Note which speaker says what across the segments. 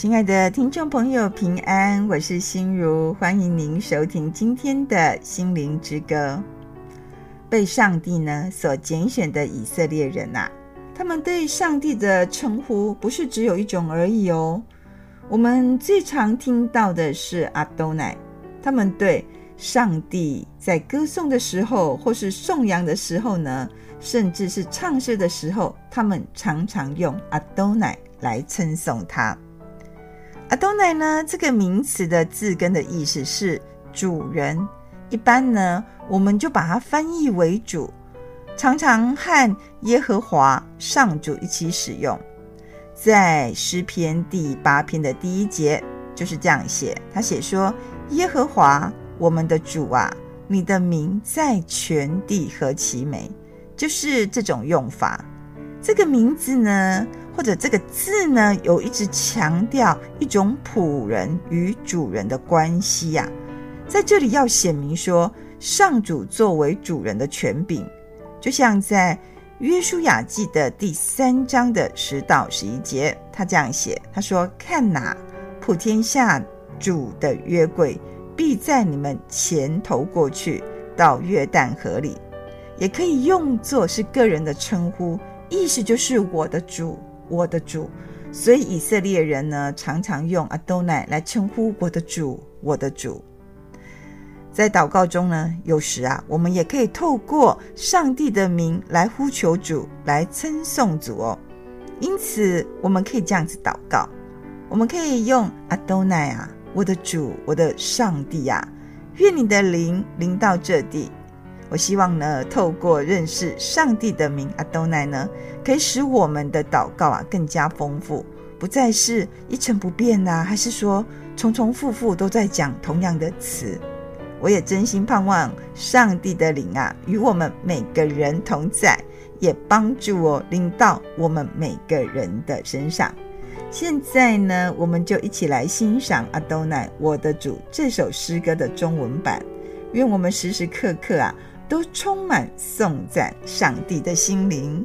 Speaker 1: 亲爱的听众朋友，平安，我是心如，欢迎您收听今天的心灵之歌。被上帝呢所拣选的以色列人呐、啊，他们对上帝的称呼不是只有一种而已哦。我们最常听到的是阿多乃，他们对上帝在歌颂的时候，或是颂扬的时候呢，甚至是唱诗的时候，他们常常用阿多乃来称颂他。阿多乃呢，这个名词的字根的意思是主人，一般呢，我们就把它翻译为主，常常和耶和华上主一起使用。在诗篇第八篇的第一节就是这样写，他写说：“耶和华我们的主啊，你的名在全地何其美！”就是这种用法。这个名字呢，或者这个字呢，有一直强调一种仆人与主人的关系呀、啊。在这里要显明说，上主作为主人的权柄，就像在约书亚记的第三章的十到十一节，他这样写：他说，看哪，普天下主的约柜必在你们前头过去，到约旦河里，也可以用作是个人的称呼。意思就是我的主，我的主，所以以色列人呢，常常用阿多乃来称呼我的主，我的主。在祷告中呢，有时啊，我们也可以透过上帝的名来呼求主，来称颂主哦。因此，我们可以这样子祷告，我们可以用阿多乃啊，我的主，我的上帝啊，愿你的灵临到这地。我希望呢，透过认识上帝的名阿多乃呢，可以使我们的祷告啊更加丰富，不再是一成不变呐、啊，还是说重重复复都在讲同样的词？我也真心盼望上帝的灵啊与我们每个人同在，也帮助我临到我们每个人的身上。现在呢，我们就一起来欣赏阿多乃我的主这首诗歌的中文版，愿我们时时刻刻啊。都充满颂赞上帝的心灵。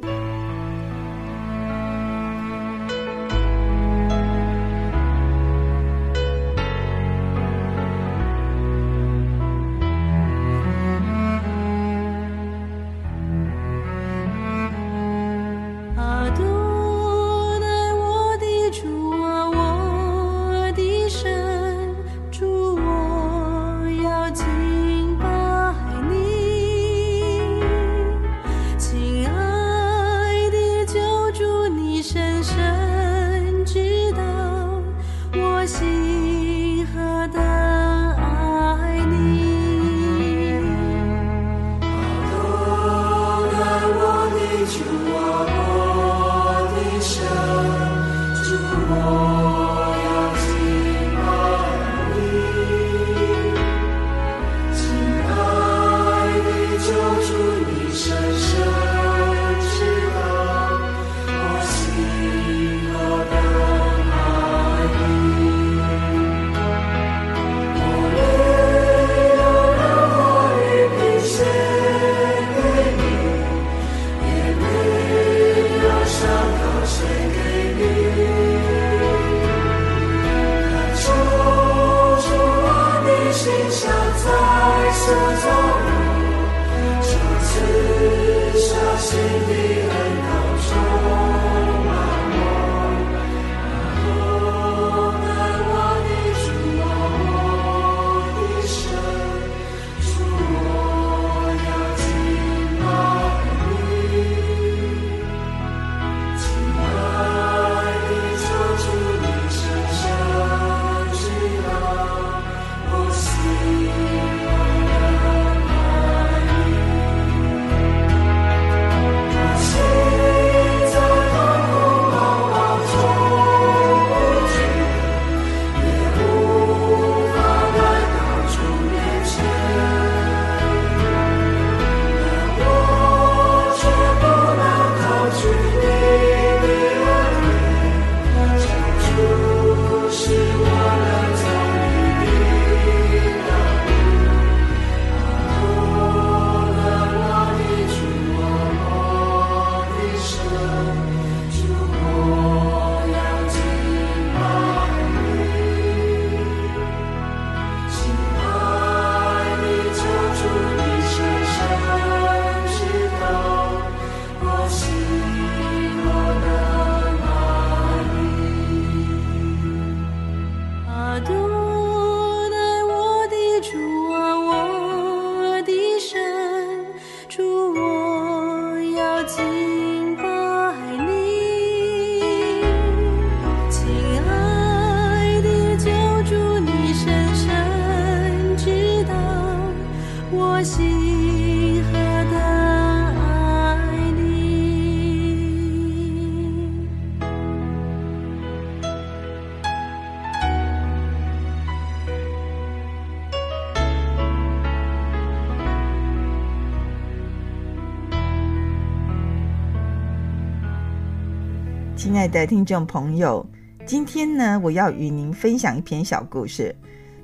Speaker 1: 的听众朋友，今天呢，我要与您分享一篇小故事。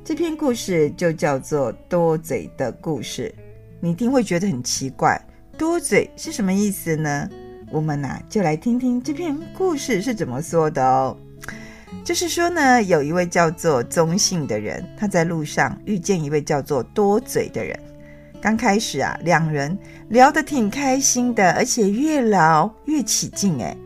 Speaker 1: 这篇故事就叫做“多嘴的故事”。你一定会觉得很奇怪，“多嘴”是什么意思呢？我们呐，就来听听这篇故事是怎么说的哦。就是说呢，有一位叫做宗信的人，他在路上遇见一位叫做多嘴的人。刚开始啊，两人聊得挺开心的，而且越聊越起劲诶。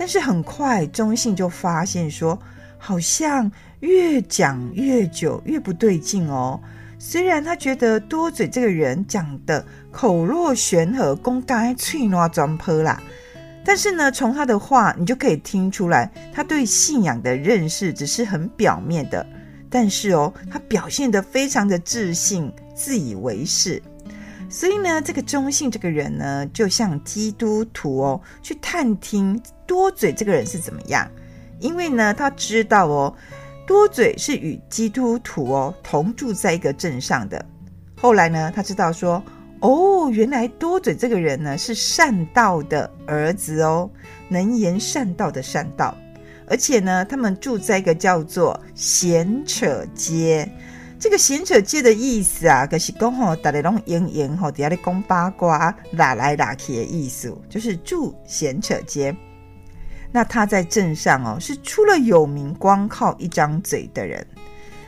Speaker 1: 但是很快，中信就发现说，好像越讲越久，越不对劲哦。虽然他觉得多嘴这个人讲的口若悬河，公开脆挪装泼啦，但是呢，从他的话你就可以听出来，他对信仰的认识只是很表面的。但是哦，他表现得非常的自信，自以为是。所以呢，这个中信这个人呢，就像基督徒哦，去探听多嘴这个人是怎么样。因为呢，他知道哦，多嘴是与基督徒哦同住在一个镇上的。后来呢，他知道说，哦，原来多嘴这个人呢是善道的儿子哦，能言善道的善道。而且呢，他们住在一个叫做闲扯街。这个闲扯街的意思啊，可是讲吼，大家拢闲闲吼，底下咧讲八卦，拉来拉去的意思，就是住闲扯街。那他在镇上哦，是出了有名，光靠一张嘴的人。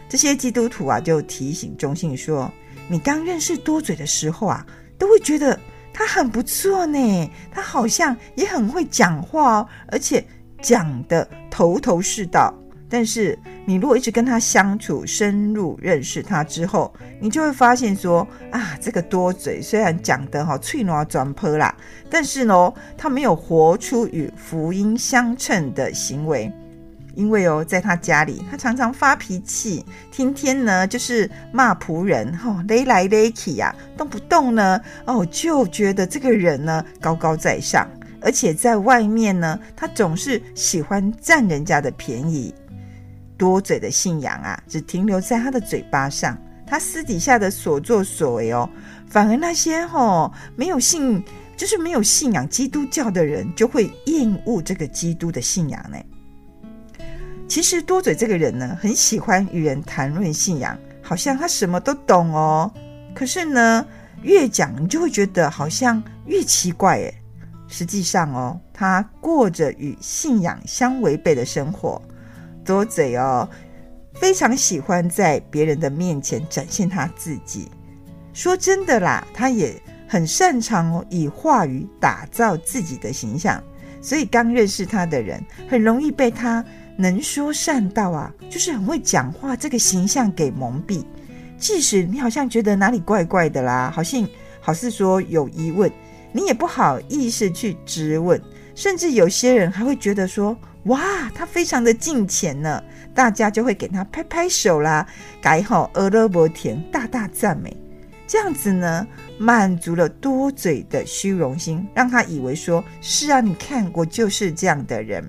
Speaker 1: 这些基督徒啊，就提醒中信说：“你刚认识多嘴的时候啊，都会觉得他很不错呢，他好像也很会讲话哦，而且讲得头头是道。”但是你如果一直跟他相处，深入认识他之后，你就会发现说啊，这个多嘴虽然讲得好脆弱转泼啦，但是呢，他没有活出与福音相称的行为。因为哦，在他家里，他常常发脾气，天天呢就是骂仆人，吼勒来勒去呀，动不动呢哦就觉得这个人呢高高在上，而且在外面呢，他总是喜欢占人家的便宜。多嘴的信仰啊，只停留在他的嘴巴上，他私底下的所作所为哦，反而那些吼没有信，就是没有信仰基督教的人，就会厌恶这个基督的信仰呢。其实多嘴这个人呢，很喜欢与人谈论信仰，好像他什么都懂哦。可是呢，越讲你就会觉得好像越奇怪诶。实际上哦，他过着与信仰相违背的生活。多嘴哦，非常喜欢在别人的面前展现他自己。说真的啦，他也很擅长哦，以话语打造自己的形象。所以刚认识他的人，很容易被他能说善道啊，就是很会讲话这个形象给蒙蔽。即使你好像觉得哪里怪怪的啦，好像好似说有疑问，你也不好意思去质问。甚至有些人还会觉得说。哇，他非常的敬虔呢，大家就会给他拍拍手啦，改好阿勒伯田，大大赞美，这样子呢，满足了多嘴的虚荣心，让他以为说是啊，你看我就是这样的人，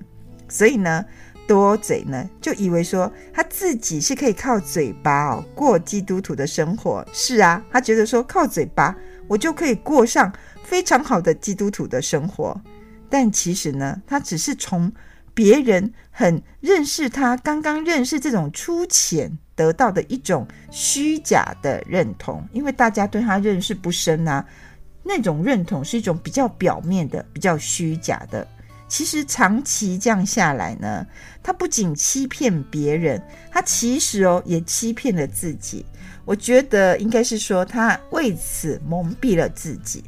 Speaker 1: 所以呢，多嘴呢就以为说他自己是可以靠嘴巴哦过基督徒的生活，是啊，他觉得说靠嘴巴我就可以过上非常好的基督徒的生活，但其实呢，他只是从。别人很认识他，刚刚认识这种粗浅得到的一种虚假的认同，因为大家对他认识不深啊，那种认同是一种比较表面的、比较虚假的。其实长期这样下来呢，他不仅欺骗别人，他其实哦也欺骗了自己。我觉得应该是说他为此蒙蔽了自己。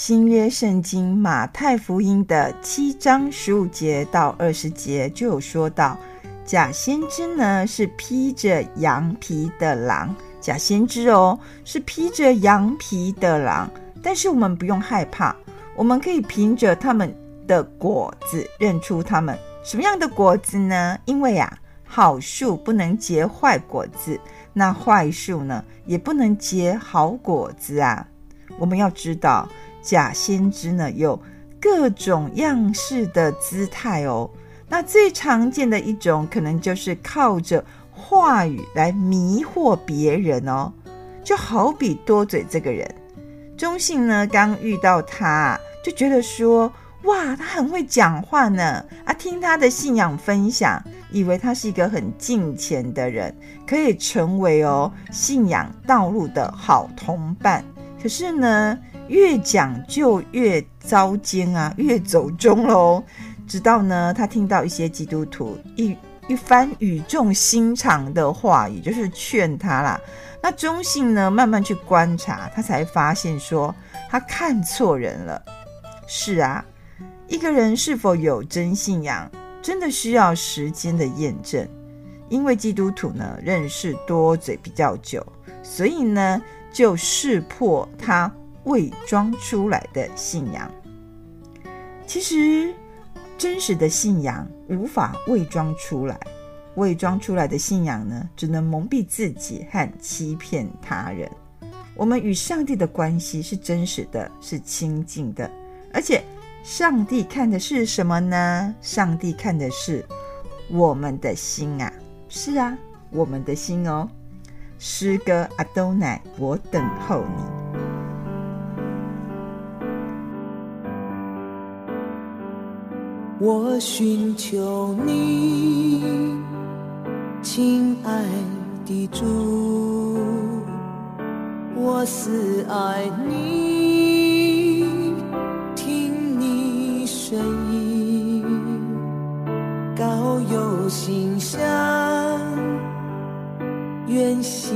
Speaker 1: 新约圣经马太福音的七章十五节到二十节就有说到，假先知呢是披着羊皮的狼，假先知哦是披着羊皮的狼，但是我们不用害怕，我们可以凭着他们的果子认出他们。什么样的果子呢？因为啊，好树不能结坏果子，那坏树呢也不能结好果子啊。我们要知道。假先知呢，有各种样式的姿态哦。那最常见的一种，可能就是靠着话语来迷惑别人哦。就好比多嘴这个人，中信呢，刚遇到他，就觉得说：哇，他很会讲话呢！啊，听他的信仰分享，以为他是一个很敬虔的人，可以成为哦信仰道路的好同伴。可是呢，越讲就越糟践啊，越走中喽。直到呢，他听到一些基督徒一一番语重心长的话也，就是劝他啦。那中信呢，慢慢去观察，他才发现说，他看错人了。是啊。一个人是否有真信仰，真的需要时间的验证。因为基督徒呢，认识多嘴比较久，所以呢，就识破他伪装出来的信仰。其实，真实的信仰无法伪装出来，伪装出来的信仰呢，只能蒙蔽自己和欺骗他人。我们与上帝的关系是真实的，是亲近的，而且。上帝看的是什么呢？上帝看的是我们的心啊！是啊，我们的心哦。诗歌阿都乃，我等候你。
Speaker 2: 我寻求你，亲爱的主，我思爱你。听你声音高有馨香，愿吸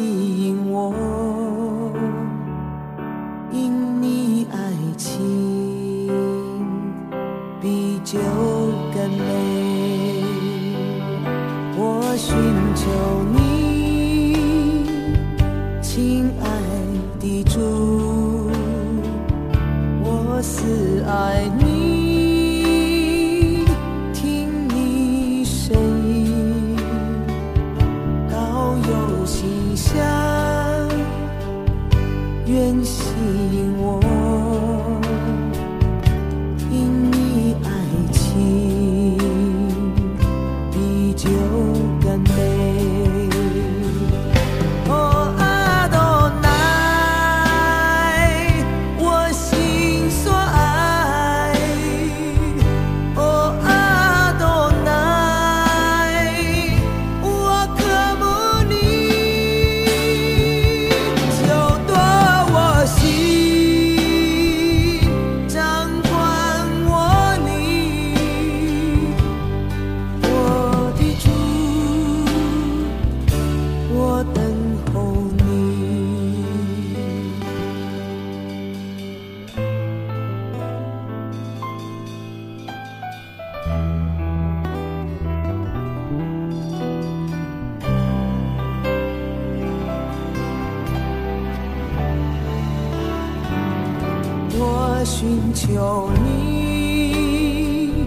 Speaker 2: 寻求你，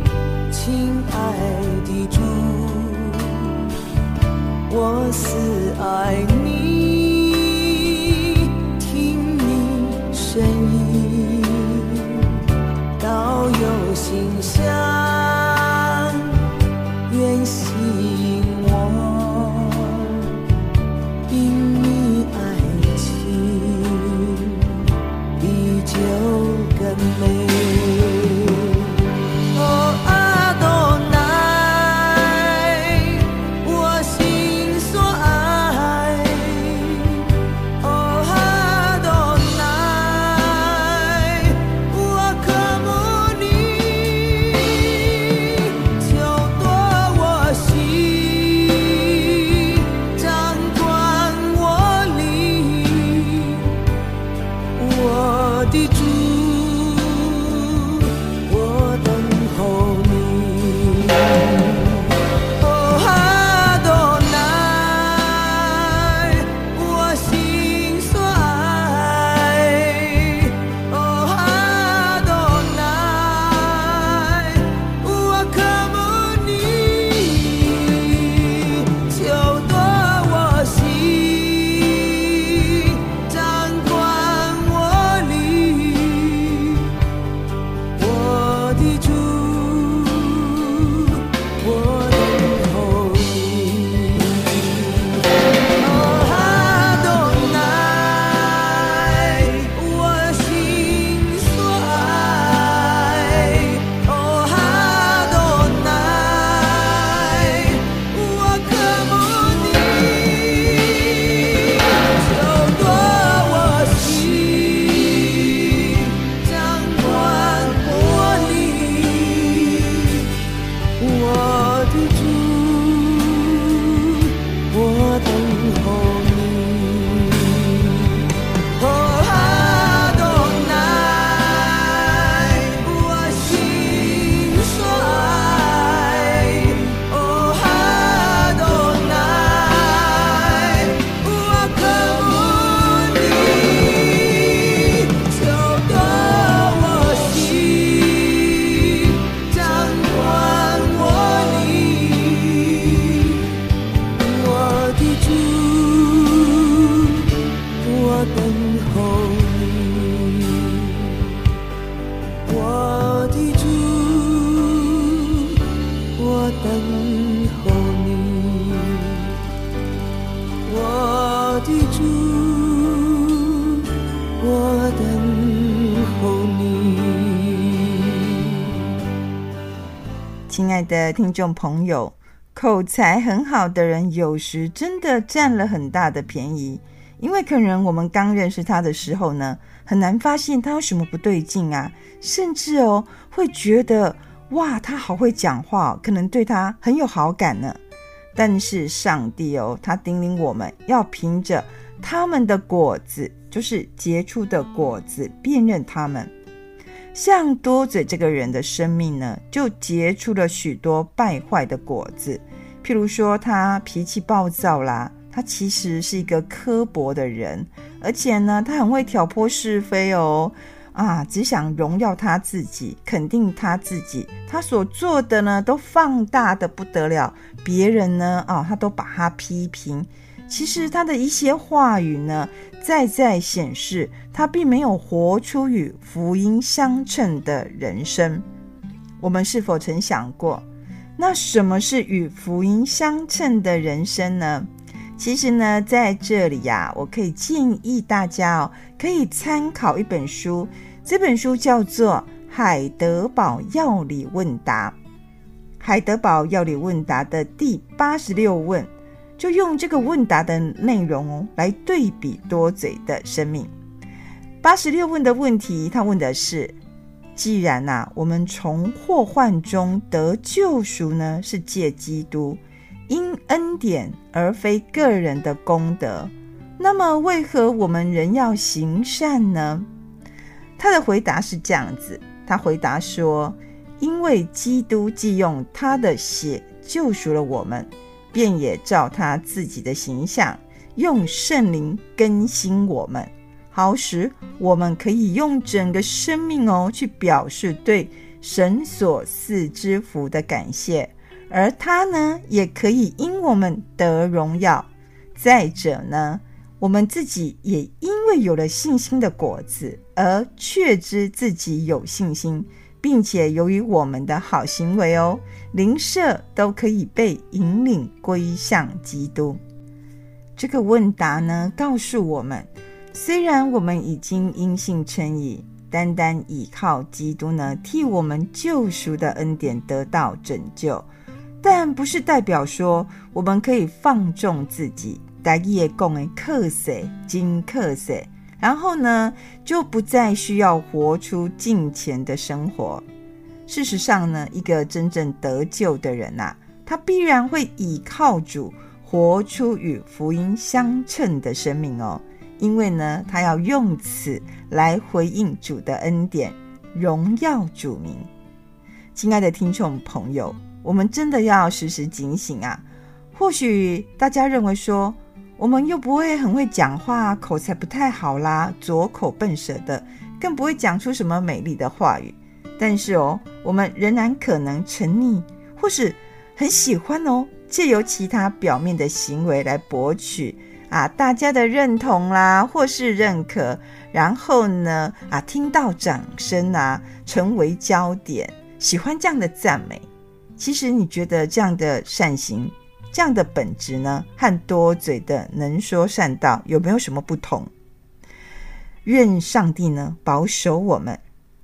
Speaker 2: 亲爱的主，我死爱你。
Speaker 1: 爱的听众朋友，口才很好的人，有时真的占了很大的便宜，因为可能我们刚认识他的时候呢，很难发现他有什么不对劲啊，甚至哦会觉得哇，他好会讲话，可能对他很有好感呢。但是上帝哦，他叮咛我们要凭着他们的果子，就是结出的果子，辨认他们。像多嘴这个人的生命呢，就结出了许多败坏的果子。譬如说，他脾气暴躁啦，他其实是一个刻薄的人，而且呢，他很会挑拨是非哦。啊，只想荣耀他自己，肯定他自己，他所做的呢，都放大的不得了。别人呢，啊，他都把他批评。其实他的一些话语呢，再再显示他并没有活出与福音相称的人生。我们是否曾想过，那什么是与福音相称的人生呢？其实呢，在这里呀，我可以建议大家哦，可以参考一本书，这本书叫做《海德堡要理问答》。海德堡要理问答的第八十六问，就用这个问答的内容，来对比多嘴的生命。八十六问的问题，他问的是：既然呐，我们从祸患中得救赎呢，是借基督。因恩典而非个人的功德，那么为何我们仍要行善呢？他的回答是这样子，他回答说：因为基督既用他的血救赎了我们，便也照他自己的形象，用圣灵更新我们，好使我们可以用整个生命哦，去表示对神所赐之福的感谢。而他呢，也可以因我们得荣耀。再者呢，我们自己也因为有了信心的果子，而确知自己有信心，并且由于我们的好行为哦，灵舍都可以被引领归向基督。这个问答呢，告诉我们，虽然我们已经因信称义，单单倚靠基督呢，替我们救赎的恩典得到拯救。但不是代表说我们可以放纵自己，大业共诶克谁金克谁，然后呢就不再需要活出敬虔的生活。事实上呢，一个真正得救的人呐、啊，他必然会倚靠主，活出与福音相称的生命哦。因为呢，他要用此来回应主的恩典，荣耀主名。亲爱的听众朋友。我们真的要时时警醒啊！或许大家认为说，我们又不会很会讲话，口才不太好啦，拙口笨舌的，更不会讲出什么美丽的话语。但是哦，我们仍然可能沉溺，或是很喜欢哦，借由其他表面的行为来博取啊大家的认同啦，或是认可，然后呢啊听到掌声啊，成为焦点，喜欢这样的赞美。其实你觉得这样的善行，这样的本质呢，和多嘴的能说善道有没有什么不同？愿上帝呢保守我们，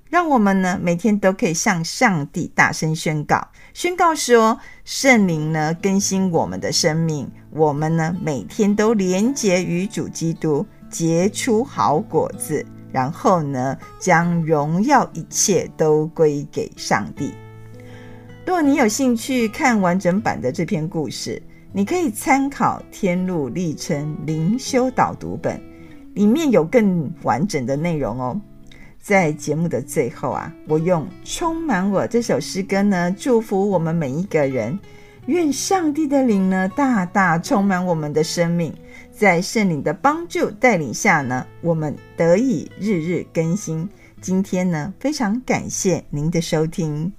Speaker 1: 让我们呢每天都可以向上帝大声宣告，宣告说圣灵呢更新我们的生命，我们呢每天都连结与主基督，结出好果子，然后呢将荣耀一切都归给上帝。如果你有兴趣看完整版的这篇故事，你可以参考《天路历程灵修导读本》，里面有更完整的内容哦。在节目的最后啊，我用《充满我》这首诗歌呢，祝福我们每一个人。愿上帝的灵呢，大大充满我们的生命，在圣灵的帮助带领下呢，我们得以日日更新。今天呢，非常感谢您的收听。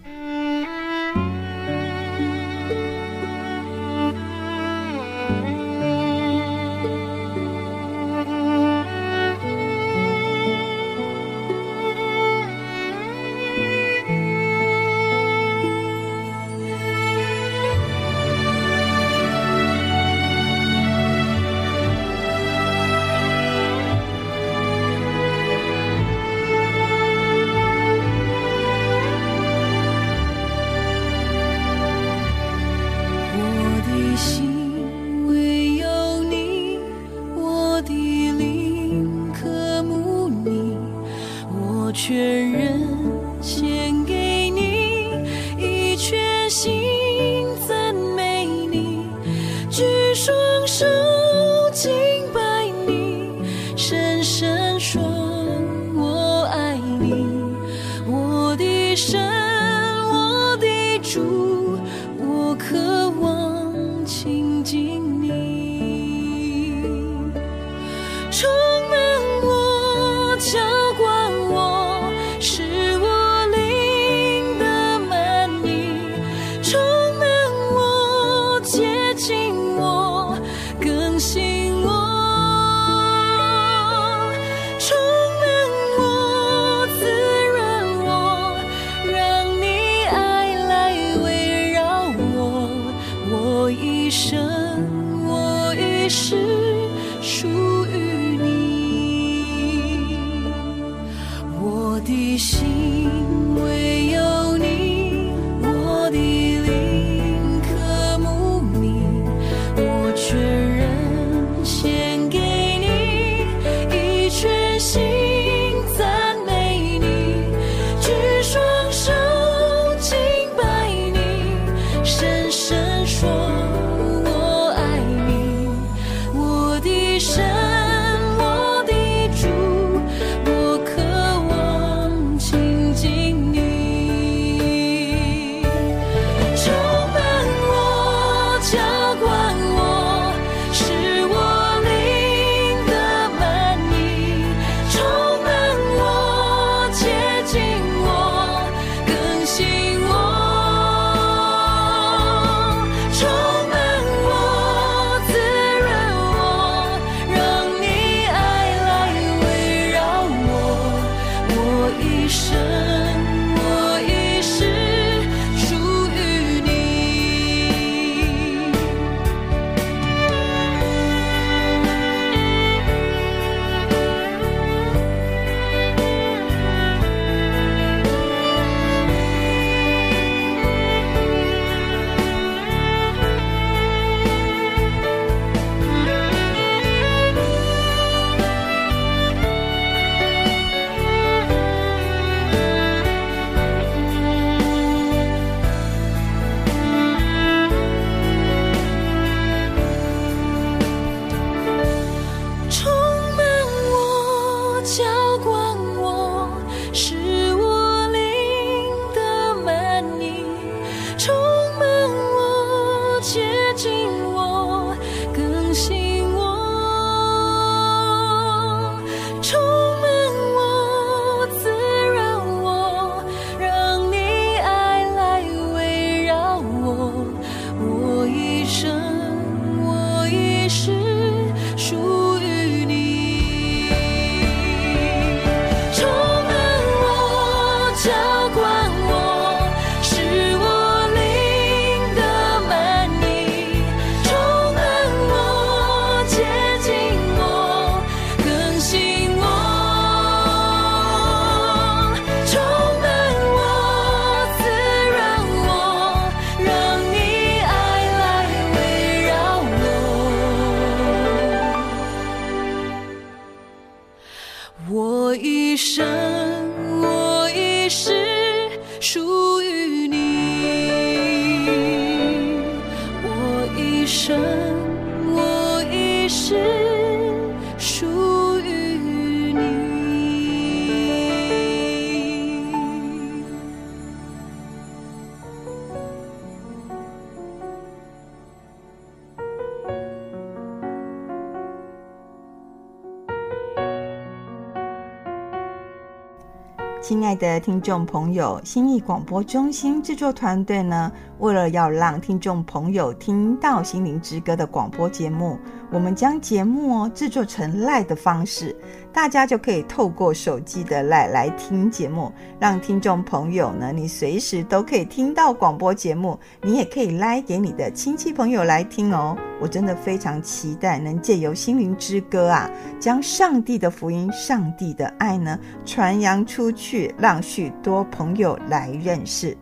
Speaker 1: 亲爱的听众朋友，心意广播中心制作团队呢，为了要让听众朋友听到《心灵之歌》的广播节目，我们将节目哦制作成 LINE 的方式，大家就可以透过手机的 LINE 来听节目，让听众朋友呢，你随时都可以听到广播节目，你也可以 LINE 给你的亲戚朋友来听哦。我真的非常期待能借由《心灵之歌》啊，将上帝的福音、上帝的爱呢传扬出去，让许多朋友来认识。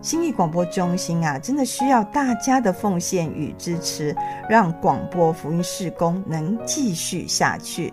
Speaker 1: 心意广播中心啊，真的需要大家的奉献与支持，让广播福音事工能继续下去。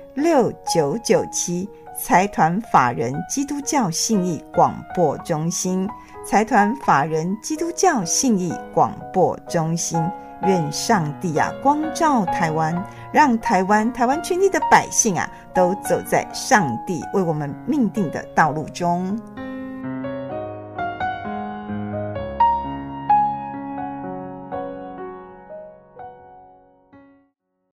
Speaker 1: 六九九七财团法人基督教信义广播中心。财团法人基督教信义广播中心，愿上帝啊光照台湾，让台湾台湾全体的百姓啊都走在上帝为我们命定的道路中。